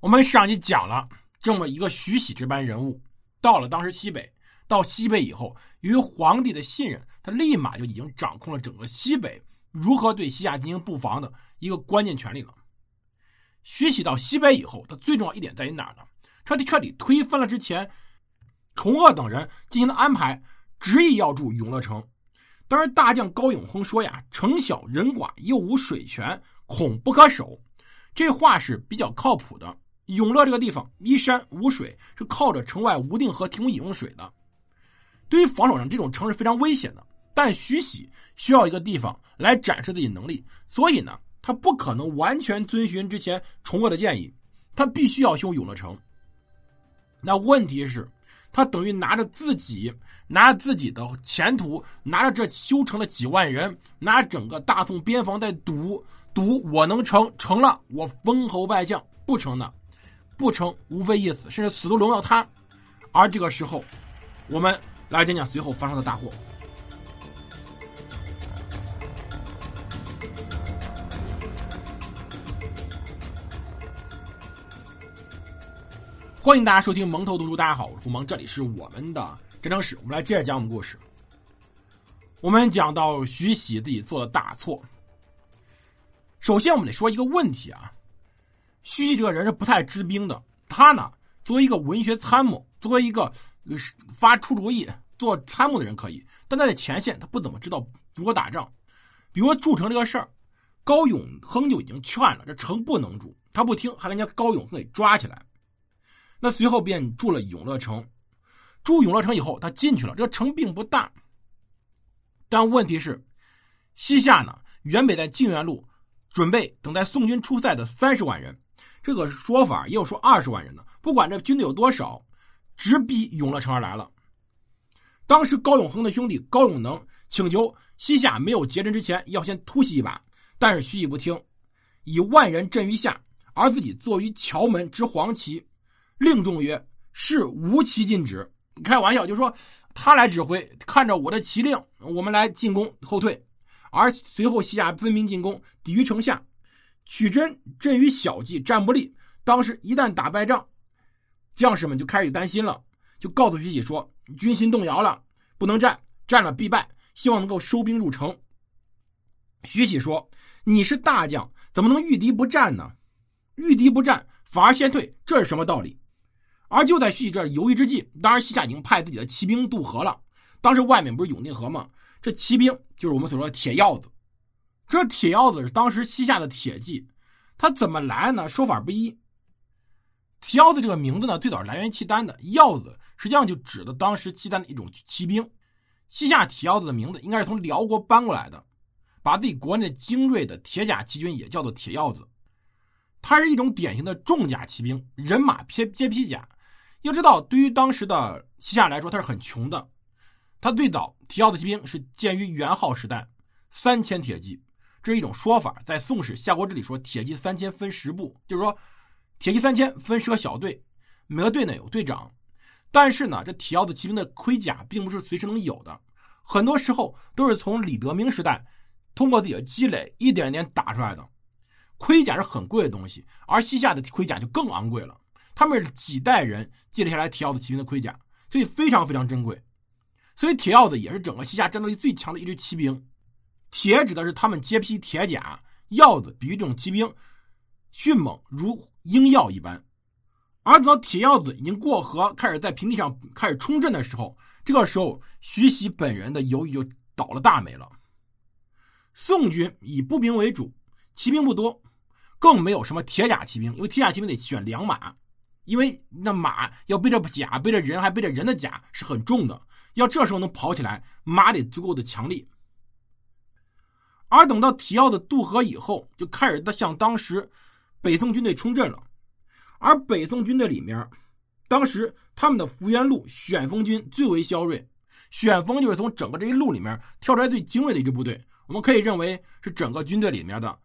我们上集讲了这么一个徐喜这般人物，到了当时西北，到西北以后，由于皇帝的信任，他立马就已经掌控了整个西北如何对西夏进行布防的一个关键权利了。徐喜到西北以后，他最重要一点在于哪儿呢？彻底彻底推翻了之前崇鄂等人进行的安排，执意要住永乐城。当时大将高永亨说呀：“城小人寡，又无水泉，恐不可守。”这话是比较靠谱的。永乐这个地方依山无水，是靠着城外无定河提供饮用水的。对于防守上，这种城是非常危险的。但徐喜需要一个地方来展示自己能力，所以呢，他不可能完全遵循之前崇鄂的建议，他必须要修永乐城。那问题是？他等于拿着自己，拿着自己的前途，拿着这修成的几万人，拿整个大宋边防在赌赌，我能成，成了我封侯拜将，不成呢，不成无非一死，甚至死都轮不到他。而这个时候，我们来讲讲随后发生的大祸。欢迎大家收听蒙头读书，大家好，我是胡蒙，这里是我们的战争史，我们来接着讲我们故事。我们讲到徐喜自己做了大错。首先，我们得说一个问题啊，徐喜这个人是不太知兵的。他呢，作为一个文学参谋，作为一个发出主意、做参谋的人可以，但他在前线，他不怎么知道如何打仗。比如筑城这个事儿，高永亨就已经劝了，这城不能筑，他不听，还把人家高永亨给抓起来。那随后便筑了永乐城，筑永乐城以后，他进去了。这个城并不大，但问题是，西夏呢，原北在靖远路准备等待宋军出塞的三十万人，这个说法也有说二十万人的。不管这军队有多少，直逼永乐城而来了。当时高永亨的兄弟高永能请求西夏没有结阵之前要先突袭一把，但是徐喜不听，以万人阵于下，而自己坐于桥门执黄旗。令众曰：“是无旗禁止。”开玩笑，就说他来指挥，看着我的旗令，我们来进攻后退。而随后西夏分兵进攻，抵御城下，取真阵于小计，战不利。当时一旦打败仗，将士们就开始担心了，就告诉徐喜说：“军心动摇了，不能战，战了必败，希望能够收兵入城。”徐喜说：“你是大将，怎么能遇敌不战呢？遇敌不战，反而先退，这是什么道理？”而就在徐喜这犹豫之际，当然西夏已经派自己的骑兵渡河了。当时外面不是永定河吗？这骑兵就是我们所说的铁鹞子。这铁鹞子是当时西夏的铁骑，它怎么来呢？说法不一。铁鹞子这个名字呢，最早来源契丹的鹞子，实际上就指的当时契丹的一种骑兵。西夏铁鹞子的名字应该是从辽国搬过来的，把自己国内精锐的铁甲骑军也叫做铁鹞子。它是一种典型的重甲骑兵，人马披皆披甲。要知道，对于当时的西夏来说，他是很穷的。他最早铁鹞子骑兵是建于元昊时代，三千铁骑，这是一种说法。在《宋史·夏国志》里说，铁骑三千分十部，就是说，铁骑三千分十个小队，每个队呢有队长。但是呢，这铁鹞子骑兵的盔甲并不是随时能有的，很多时候都是从李德明时代通过自己的积累一点一点打出来的。盔甲是很贵的东西，而西夏的盔甲就更昂贵了。他们是几代人记了下来铁鹞子骑兵的盔甲，所以非常非常珍贵。所以铁鹞子也是整个西夏战斗力最强的一支骑兵。铁指的是他们皆披铁甲，鹞子比喻这种骑兵迅猛如鹰鹞一般。而等到铁鹞子已经过河，开始在平地上开始冲阵的时候，这个时候徐喜本人的犹豫就倒了大霉了。宋军以步兵为主，骑兵不多，更没有什么铁甲骑兵，因为铁甲骑兵得选良马。因为那马要背着甲，背着人，还背着人的甲是很重的。要这时候能跑起来，马得足够的强力。而等到提奥的渡河以后，就开始向当时北宋军队冲阵了。而北宋军队里面，当时他们的福元路选锋军最为骁锐。选锋就是从整个这一路里面跳出来最精锐的一支部队，我们可以认为是整个军队里面的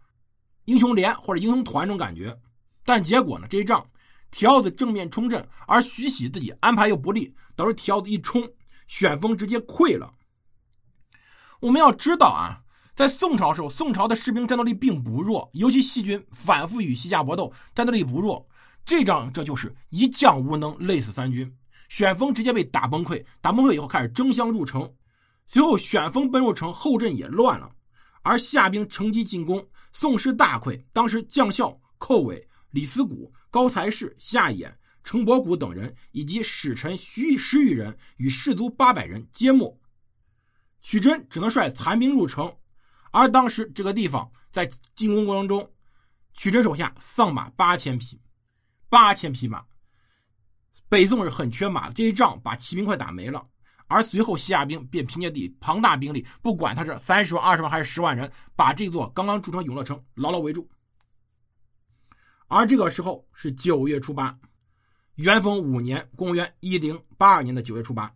英雄连或者英雄团这种感觉。但结果呢，这一仗。提奥子正面冲阵，而徐喜自己安排又不利，导致提奥子一冲，选风直接溃了。我们要知道啊，在宋朝时候，宋朝的士兵战斗力并不弱，尤其细军反复与西夏搏斗，战斗力不弱。这仗这就是一将无能，累死三军。选峰直接被打崩溃，打崩溃以后开始争相入城，随后选峰奔入城，后阵也乱了，而夏兵乘机进攻，宋师大溃。当时将校寇伟、李思古、高才士、夏衍、程伯古等人，以及使臣徐十余人与士卒八百人皆没。许真只能率残兵入城，而当时这个地方在进攻过程中，曲真手下丧马八千匹，八千匹马。北宋是很缺马的，这一仗把骑兵快打没了，而随后西夏兵便凭借地庞大兵力，不管他是三十万、二十万还是十万人，把这座刚刚筑成永乐城牢牢围住。而这个时候是九月初八，元丰五年（公元一零八二年的九月初八），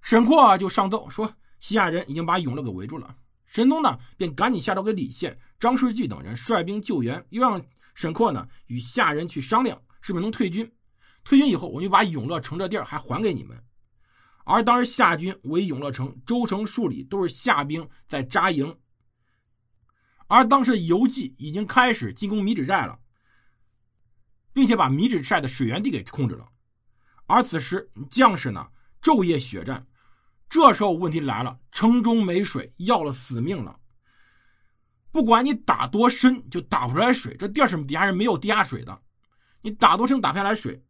沈括就上奏说西夏人已经把永乐给围住了。神宗呢便赶紧下诏给李宪、张世钜等人率兵救援，又让沈括呢与下人去商量，是不是能退军。退军以后，我就把永乐城这地儿还还给你们。而当时夏军围永乐城，周城数里都是夏兵在扎营。而当时游击已经开始进攻米脂寨了，并且把米脂寨的水源地给控制了。而此时将士呢昼夜血战，这时候问题来了，城中没水，要了死命了。不管你打多深，就打不出来水。这地儿是底下是没有地下水的，你打多深打不下来水。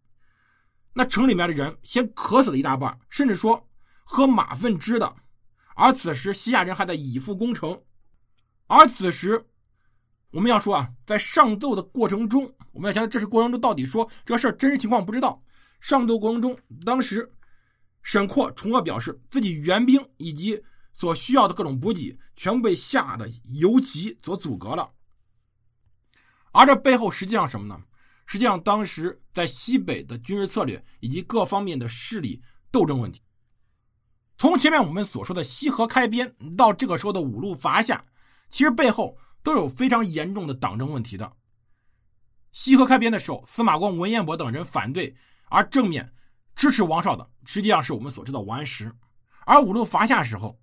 那城里面的人先渴死了一大半，甚至说喝马粪汁的。而此时西夏人还在以赴攻城。而此时我们要说啊，在上奏的过程中，我们要想这是过程中到底说这个事儿真实情况不知道。上奏过程中，当时沈括、崇鄂表示自己援兵以及所需要的各种补给全部被夏的游击所阻隔了。而这背后实际上什么呢？实际上，当时在西北的军事策略以及各方面的势力斗争问题，从前面我们所说的西河开边到这个时候的五路伐夏，其实背后都有非常严重的党争问题的。西河开边的时候，司马光、文彦博等人反对，而正面支持王绍的，实际上是我们所知道王安石。而五路伐夏时候，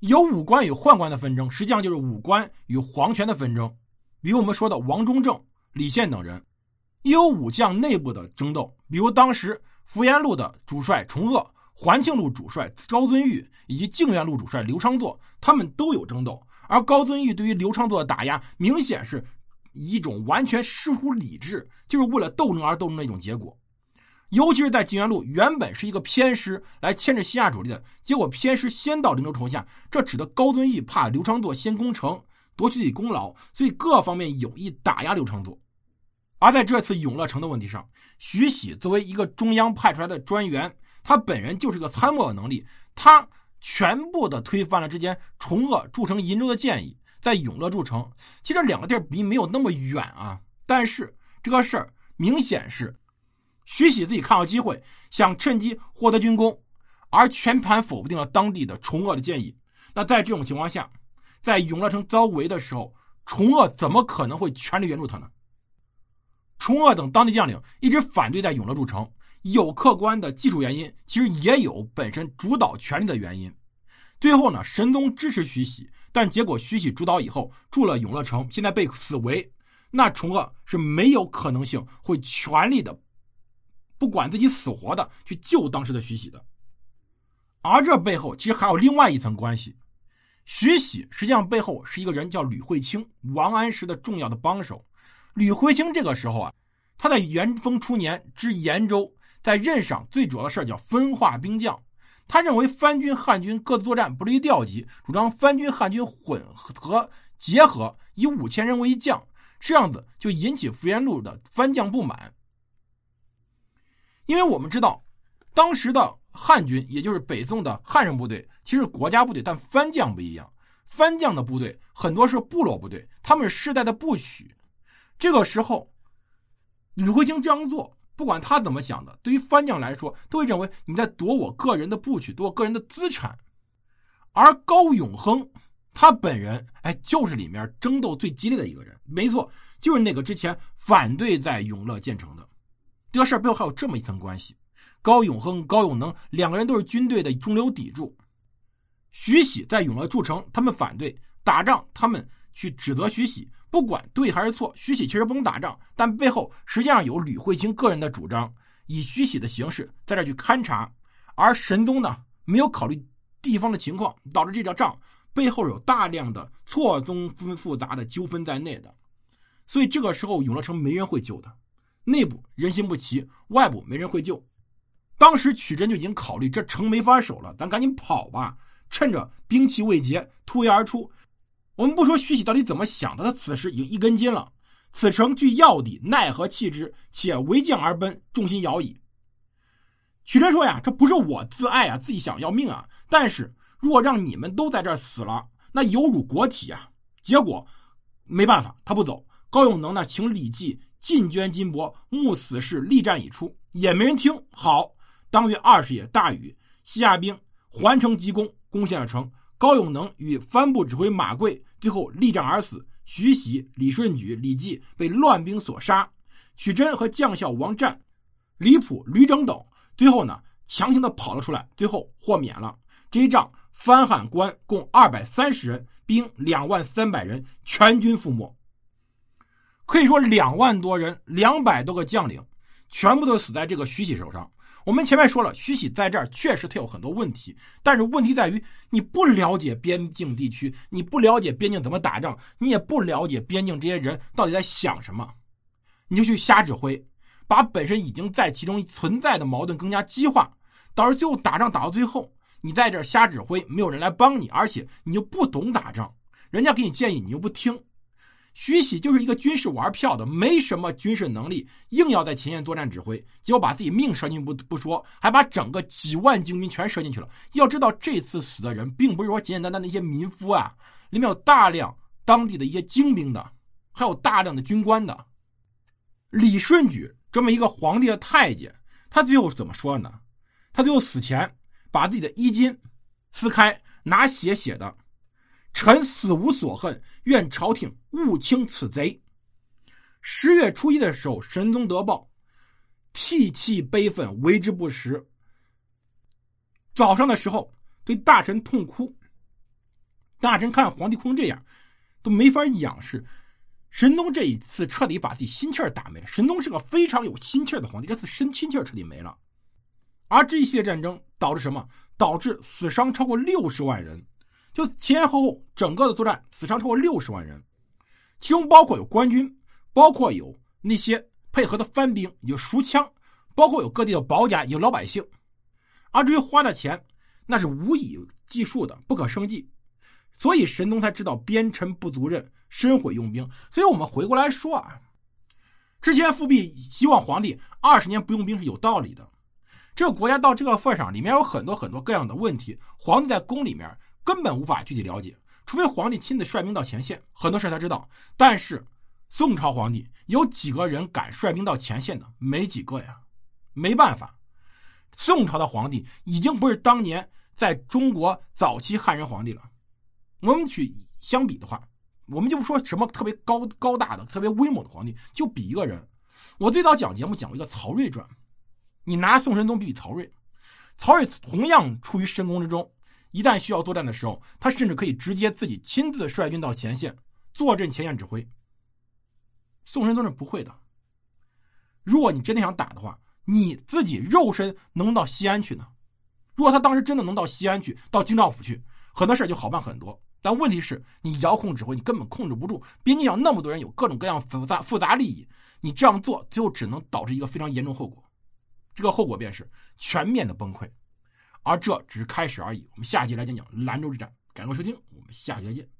有武官与宦官的纷争，实际上就是武官与皇权的纷争，比如我们说的王中正、李宪等人。也有武将内部的争斗，比如当时福延路的主帅崇鄂、环庆路主帅高遵玉以及靖远路主帅刘昌祚，他们都有争斗。而高遵玉对于刘昌祚的打压，明显是一种完全失乎理智，就是为了斗争而斗争的一种结果。尤其是在靖远路原本是一个偏师来牵制西夏主力的，结果偏师先到灵州城下，这使得高遵义怕刘昌祚先攻城夺取自己功劳，所以各方面有意打压刘昌祚。而在这次永乐城的问题上，徐喜作为一个中央派出来的专员，他本人就是个参谋的能力，他全部的推翻了之前崇鄂筑城银州的建议，在永乐筑城。其实两个地儿离没有那么远啊，但是这个事儿明显是徐喜自己看到机会，想趁机获得军功，而全盘否定了当地的崇鄂的建议。那在这种情况下，在永乐城遭围的时候，崇鄂怎么可能会全力援助他呢？崇鄂等当地将领一直反对在永乐筑城，有客观的技术原因，其实也有本身主导权力的原因。最后呢，神宗支持徐喜，但结果徐喜主导以后筑了永乐城，现在被死围，那崇鄂是没有可能性会全力的，不管自己死活的去救当时的徐喜的。而这背后其实还有另外一层关系，徐喜实际上背后是一个人叫吕惠卿，王安石的重要的帮手。吕惠卿这个时候啊，他在元丰初年知延州，在任上最主要的事叫分化兵将。他认为藩军汉军各自作战不利于调集，主张藩军汉军混合结合，以五千人为一将，这样子就引起福延路的藩将不满。因为我们知道，当时的汉军，也就是北宋的汉人部队，其实国家部队，但番将不一样。番将的部队很多是部落部队，他们是世代的部曲。这个时候，吕惠卿这样做，不管他怎么想的，对于番将来说，都会认为你在夺我个人的部曲，夺我个人的资产。而高永亨，他本人，哎，就是里面争斗最激烈的一个人。没错，就是那个之前反对在永乐建成的。这个事儿背后还有这么一层关系：高永亨、高永能两个人都是军队的中流砥柱。徐喜在永乐筑城，他们反对打仗，他们。去指责徐喜，不管对还是错，徐喜其实不能打仗，但背后实际上有吕惠卿个人的主张，以徐喜的形式在这去勘察，而神宗呢没有考虑地方的情况，导致这条仗背后有大量的错综复杂的纠纷在内的，所以这个时候永乐城没人会救的，内部人心不齐，外部没人会救。当时曲真就已经考虑这城没法守了，咱赶紧跑吧，趁着兵器未竭，突围而出。我们不说徐喜到底怎么想的，他此时已经一根筋了。此城据要地，奈何弃之？且为将而奔，众心摇矣。曲真说呀，这不是我自爱啊，自己想要命啊。但是如果让你们都在这儿死了，那有辱国体啊。结果没办法，他不走。高永能呢，请李绩进捐金帛，目死士力战已出，也没人听。好。当月二十夜，大雨，西夏兵环城急攻，攻陷了城。高永能与帆部指挥马贵最后力战而死。徐喜、李顺举、李济被乱兵所杀。曲真和将校王湛、李普、吕整等最后呢强行的跑了出来，最后获免了。这一仗，番汉关共二百三十人，兵两万三百人，全军覆没。可以说，两万多人，两百多个将领，全部都死在这个徐喜手上。我们前面说了，徐喜在这儿确实他有很多问题，但是问题在于你不了解边境地区，你不了解边境怎么打仗，你也不了解边境这些人到底在想什么，你就去瞎指挥，把本身已经在其中存在的矛盾更加激化，导致最后打仗打到最后，你在这儿瞎指挥，没有人来帮你，而且你又不懂打仗，人家给你建议你又不听。徐喜就是一个军事玩票的，没什么军事能力，硬要在前线作战指挥，结果把自己命折进不不说，还把整个几万精兵全折进去了。要知道，这次死的人并不是说简简单单的一些民夫啊，里面有大量当地的一些精兵的，还有大量的军官的。李顺举这么一个皇帝的太监，他最后怎么说呢？他最后死前把自己的衣襟撕开，拿血写的。臣死无所恨，愿朝廷勿轻此贼。十月初一的时候，神宗得报，涕泣悲愤，为之不食。早上的时候，对大臣痛哭。大臣看皇帝哭成这样，都没法仰视。神宗这一次彻底把自己心气儿打没了。神宗是个非常有心气儿的皇帝，这次身心气儿彻底没了。而这一系列战争导致什么？导致死伤超过六十万人。就前前后后整个的作战死伤超过六十万人，其中包括有官军，包括有那些配合的番兵，有熟枪，包括有各地的保甲，有老百姓。而至于花的钱，那是无以计数的，不可胜计。所以神宗才知道边臣不足任，深悔用兵。所以我们回过来说啊，之前复辟希望皇帝二十年不用兵是有道理的。这个国家到这个份上，里面有很多很多各样的问题，皇帝在宫里面。根本无法具体了解，除非皇帝亲自率兵到前线，很多事他知道。但是宋朝皇帝有几个人敢率兵到前线的？没几个呀。没办法，宋朝的皇帝已经不是当年在中国早期汉人皇帝了。我们去相比的话，我们就不说什么特别高高大的、特别威猛的皇帝，就比一个人。我最早讲节目讲过一个曹睿传，你拿宋神宗比比曹睿，曹睿同样处于深宫之中。一旦需要作战的时候，他甚至可以直接自己亲自率军到前线，坐镇前线指挥。宋神宗是不会的。如果你真的想打的话，你自己肉身能到西安去呢？如果他当时真的能到西安去，到京兆府去，很多事就好办很多。但问题是你遥控指挥，你根本控制不住。边境上那么多人，有各种各样复杂复杂利益，你这样做最后只能导致一个非常严重后果。这个后果便是全面的崩溃。而这只是开始而已。我们下期来讲讲兰州之战。感谢收听，我们下期再见。